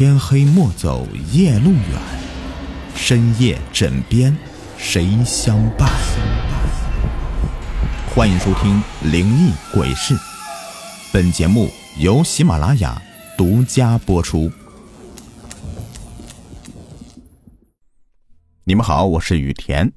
天黑莫走夜路远，深夜枕边谁相伴？欢迎收听《灵异鬼事》，本节目由喜马拉雅独家播出。你们好，我是雨田。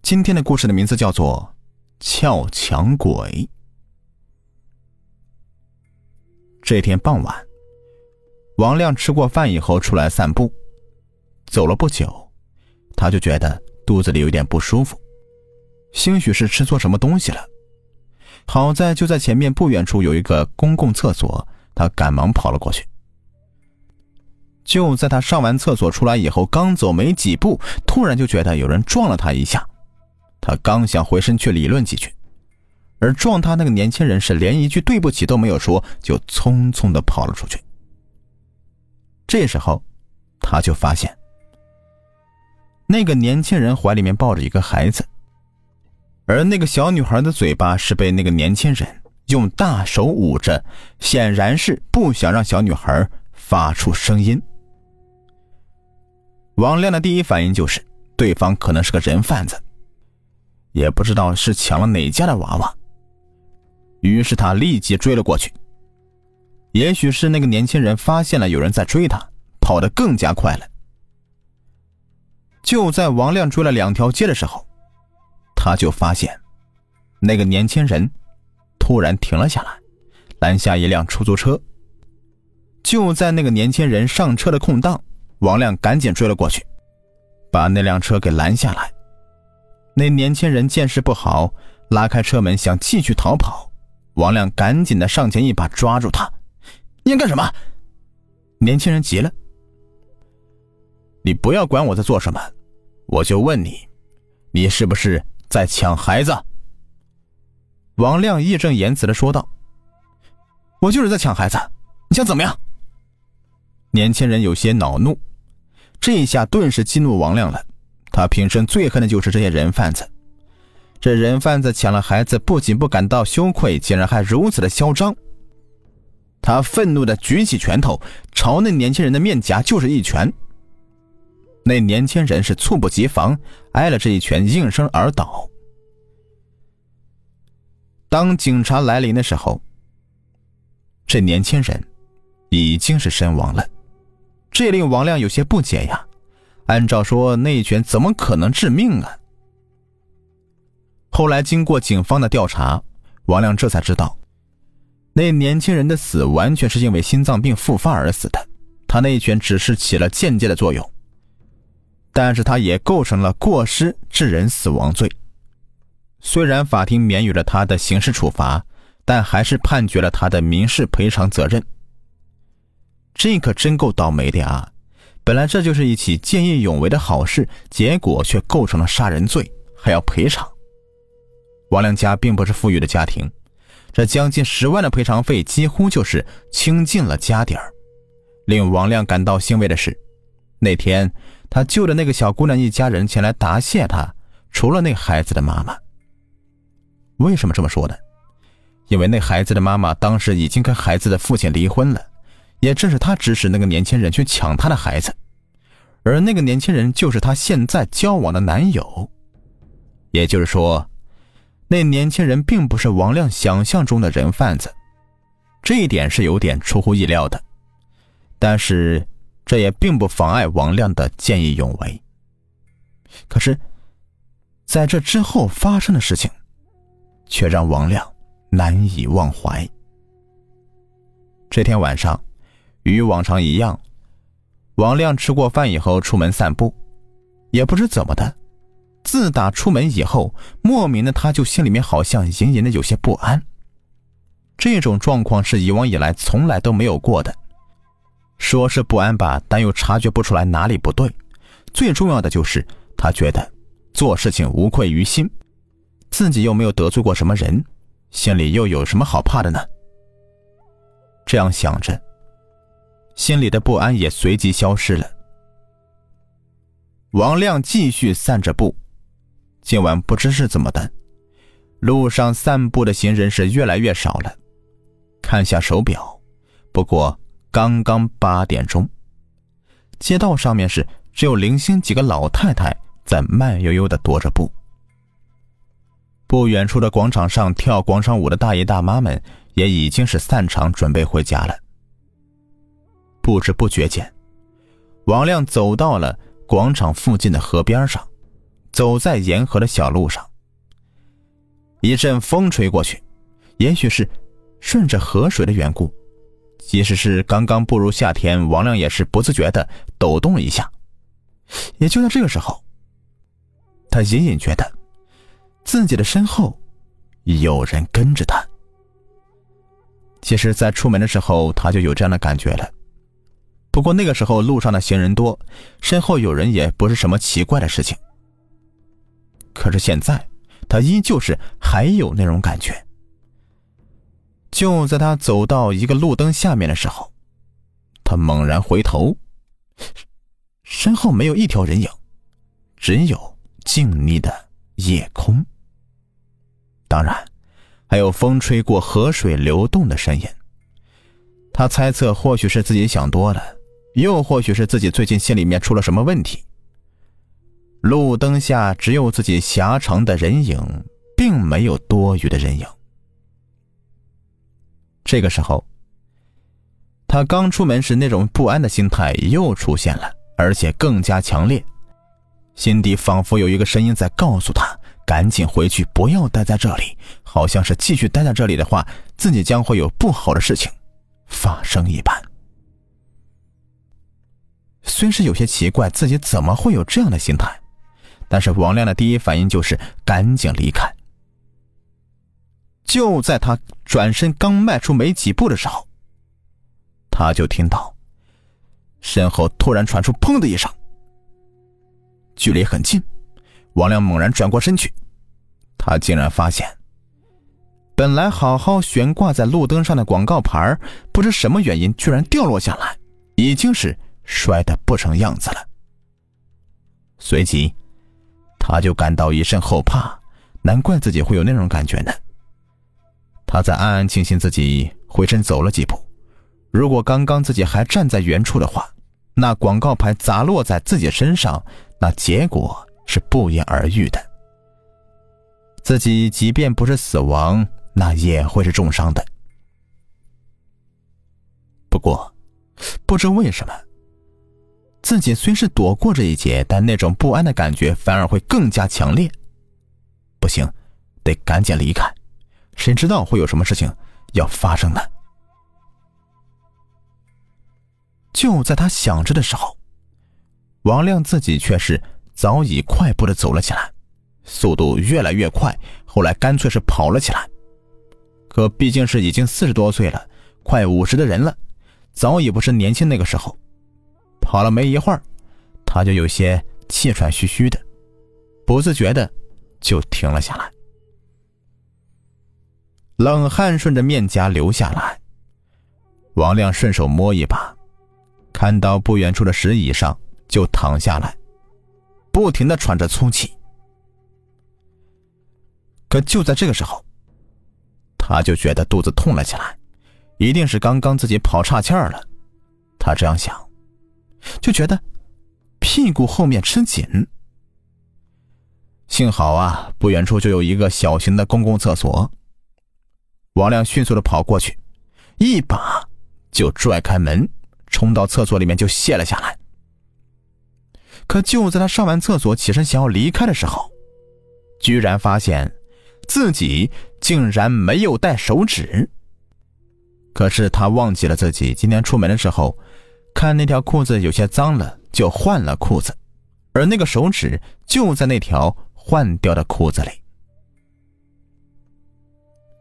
今天的故事的名字叫做《撬墙鬼》。这天傍晚，王亮吃过饭以后出来散步，走了不久，他就觉得肚子里有点不舒服，兴许是吃错什么东西了。好在就在前面不远处有一个公共厕所，他赶忙跑了过去。就在他上完厕所出来以后，刚走没几步，突然就觉得有人撞了他一下，他刚想回身去理论几句。而撞他那个年轻人是连一句对不起都没有说，就匆匆的跑了出去。这时候，他就发现，那个年轻人怀里面抱着一个孩子，而那个小女孩的嘴巴是被那个年轻人用大手捂着，显然是不想让小女孩发出声音。王亮的第一反应就是，对方可能是个人贩子，也不知道是抢了哪家的娃娃。于是他立即追了过去。也许是那个年轻人发现了有人在追他，跑得更加快了。就在王亮追了两条街的时候，他就发现，那个年轻人突然停了下来，拦下一辆出租车。就在那个年轻人上车的空档，王亮赶紧追了过去，把那辆车给拦下来。那年轻人见势不好，拉开车门想继续逃跑。王亮赶紧的上前一把抓住他，你要干什么？年轻人急了，你不要管我在做什么，我就问你，你是不是在抢孩子？王亮义正言辞的说道：“我就是在抢孩子，你想怎么样？”年轻人有些恼怒，这一下顿时激怒王亮了，他平生最恨的就是这些人贩子。这人贩子抢了孩子，不仅不感到羞愧，竟然还如此的嚣张。他愤怒的举起拳头，朝那年轻人的面颊就是一拳。那年轻人是猝不及防，挨了这一拳，应声而倒。当警察来临的时候，这年轻人已经是身亡了。这令王亮有些不解呀。按照说，那一拳怎么可能致命啊？后来经过警方的调查，王亮这才知道，那年轻人的死完全是因为心脏病复发而死的。他那一拳只是起了间接的作用，但是他也构成了过失致人死亡罪。虽然法庭免予了他的刑事处罚，但还是判决了他的民事赔偿责任。这可真够倒霉的啊！本来这就是一起见义勇为的好事，结果却构成了杀人罪，还要赔偿。王亮家并不是富裕的家庭，这将近十万的赔偿费几乎就是倾尽了家底儿。令王亮感到欣慰的是，那天他救的那个小姑娘一家人前来答谢他，除了那孩子的妈妈。为什么这么说呢？因为那孩子的妈妈当时已经跟孩子的父亲离婚了，也正是他指使那个年轻人去抢他的孩子，而那个年轻人就是他现在交往的男友，也就是说。那年轻人并不是王亮想象中的人贩子，这一点是有点出乎意料的。但是，这也并不妨碍王亮的见义勇为。可是，在这之后发生的事情，却让王亮难以忘怀。这天晚上，与往常一样，王亮吃过饭以后出门散步，也不知怎么的。自打出门以后，莫名的他就心里面好像隐隐的有些不安。这种状况是以往以来从来都没有过的。说是不安吧，但又察觉不出来哪里不对。最重要的就是他觉得做事情无愧于心，自己又没有得罪过什么人，心里又有什么好怕的呢？这样想着，心里的不安也随即消失了。王亮继续散着步。今晚不知是怎么的，路上散步的行人是越来越少了。看下手表，不过刚刚八点钟，街道上面是只有零星几个老太太在慢悠悠的踱着步。不远处的广场上跳广场舞的大爷大妈们也已经是散场准备回家了。不知不觉间，王亮走到了广场附近的河边上，走在沿河的小路上。一阵风吹过去，也许是顺着河水的缘故，即使是刚刚步入夏天，王亮也是不自觉的抖动了一下。也就在这个时候，他隐隐觉得。自己的身后有人跟着他。其实，在出门的时候，他就有这样的感觉了。不过那个时候路上的行人多，身后有人也不是什么奇怪的事情。可是现在，他依旧是还有那种感觉。就在他走到一个路灯下面的时候，他猛然回头，身后没有一条人影，只有静谧的夜空。当然，还有风吹过河水流动的声音。他猜测，或许是自己想多了，又或许是自己最近心里面出了什么问题。路灯下只有自己狭长的人影，并没有多余的人影。这个时候，他刚出门时那种不安的心态又出现了，而且更加强烈，心底仿佛有一个声音在告诉他。赶紧回去，不要待在这里。好像是继续待在这里的话，自己将会有不好的事情发生一般。虽是有些奇怪，自己怎么会有这样的心态，但是王亮的第一反应就是赶紧离开。就在他转身刚迈出没几步的时候，他就听到身后突然传出“砰”的一声，距离很近。王亮猛然转过身去，他竟然发现，本来好好悬挂在路灯上的广告牌，不知什么原因居然掉落下来，已经是摔得不成样子了。随即，他就感到一阵后怕，难怪自己会有那种感觉呢。他在暗暗庆幸自己回身走了几步，如果刚刚自己还站在原处的话，那广告牌砸落在自己身上，那结果……是不言而喻的。自己即便不是死亡，那也会是重伤的。不过，不知为什么，自己虽是躲过这一劫，但那种不安的感觉反而会更加强烈。不行，得赶紧离开，谁知道会有什么事情要发生呢？就在他想着的时候，王亮自己却是。早已快步的走了起来，速度越来越快。后来干脆是跑了起来。可毕竟是已经四十多岁了，快五十的人了，早已不是年轻那个时候。跑了没一会儿，他就有些气喘吁吁的，不自觉的就停了下来。冷汗顺着面颊流下来，王亮顺手摸一把，看到不远处的石椅上，就躺下来。不停的喘着粗气，可就在这个时候，他就觉得肚子痛了起来，一定是刚刚自己跑岔气儿了。他这样想，就觉得屁股后面吃紧。幸好啊，不远处就有一个小型的公共厕所。王亮迅速的跑过去，一把就拽开门，冲到厕所里面就卸了下来。可就在他上完厕所起身想要离开的时候，居然发现自己竟然没有带手纸。可是他忘记了自己今天出门的时候，看那条裤子有些脏了，就换了裤子，而那个手指就在那条换掉的裤子里。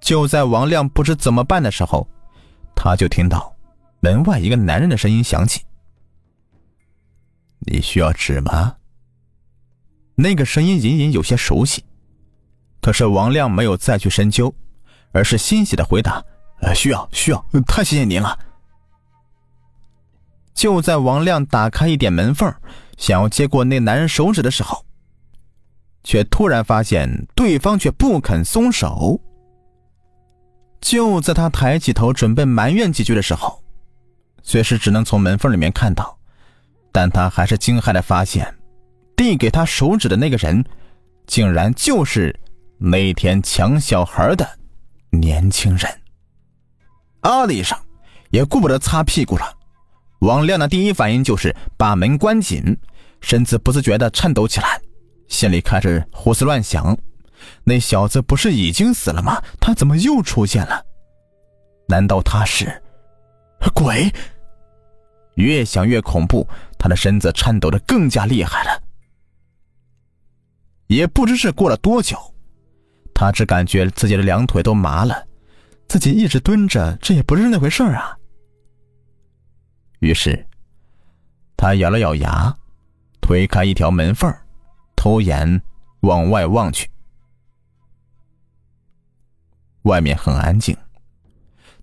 就在王亮不知怎么办的时候，他就听到门外一个男人的声音响起。你需要纸吗？那个声音隐隐有些熟悉，可是王亮没有再去深究，而是欣喜的回答：“呃，需要，需要，太谢谢您了。”就在王亮打开一点门缝，想要接过那男人手指的时候，却突然发现对方却不肯松手。就在他抬起头准备埋怨几句的时候，虽是只能从门缝里面看到，但他还是惊骇的发现，递给他手指的那个人，竟然就是那天抢小孩的年轻人。啊的一声，也顾不得擦屁股了。王亮的第一反应就是把门关紧，身子不自觉的颤抖起来，心里开始胡思乱想：那小子不是已经死了吗？他怎么又出现了？难道他是鬼？越想越恐怖，他的身子颤抖的更加厉害了。也不知是过了多久，他只感觉自己的两腿都麻了，自己一直蹲着，这也不是那回事啊。于是，他咬了咬牙，推开一条门缝，偷眼往外望去。外面很安静，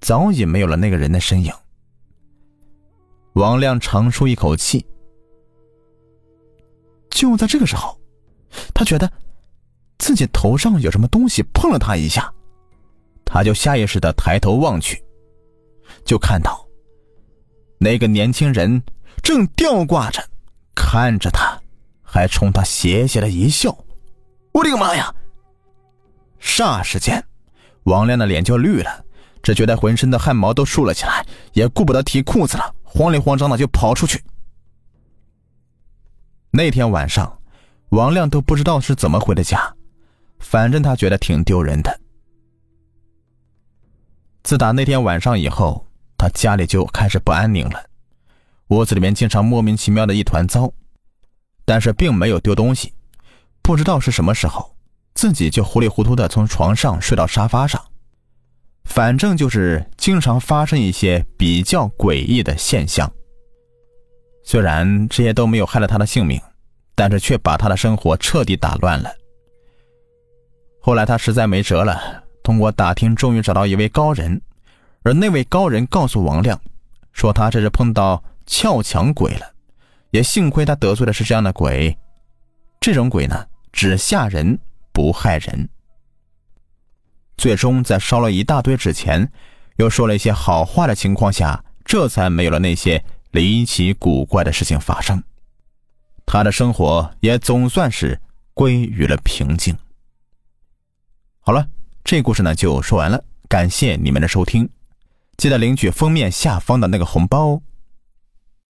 早已没有了那个人的身影。王亮长舒一口气。就在这个时候，他觉得自己头上有什么东西碰了他一下，他就下意识的抬头望去，就看到。那个年轻人正吊挂着，看着他，还冲他邪邪的一笑。我的个妈呀！霎时间，王亮的脸就绿了，只觉得浑身的汗毛都竖了起来，也顾不得提裤子了，慌里慌张的就跑出去。那天晚上，王亮都不知道是怎么回的家，反正他觉得挺丢人的。自打那天晚上以后。他家里就开始不安宁了，屋子里面经常莫名其妙的一团糟，但是并没有丢东西。不知道是什么时候，自己就糊里糊涂的从床上睡到沙发上，反正就是经常发生一些比较诡异的现象。虽然这些都没有害了他的性命，但是却把他的生活彻底打乱了。后来他实在没辙了，通过打听，终于找到一位高人。而那位高人告诉王亮，说他这是碰到撬墙鬼了，也幸亏他得罪的是这样的鬼。这种鬼呢，只吓人不害人。最终在烧了一大堆纸钱，又说了一些好话的情况下，这才没有了那些离奇古怪的事情发生。他的生活也总算是归于了平静。好了，这故事呢就说完了，感谢你们的收听。记得领取封面下方的那个红包哦。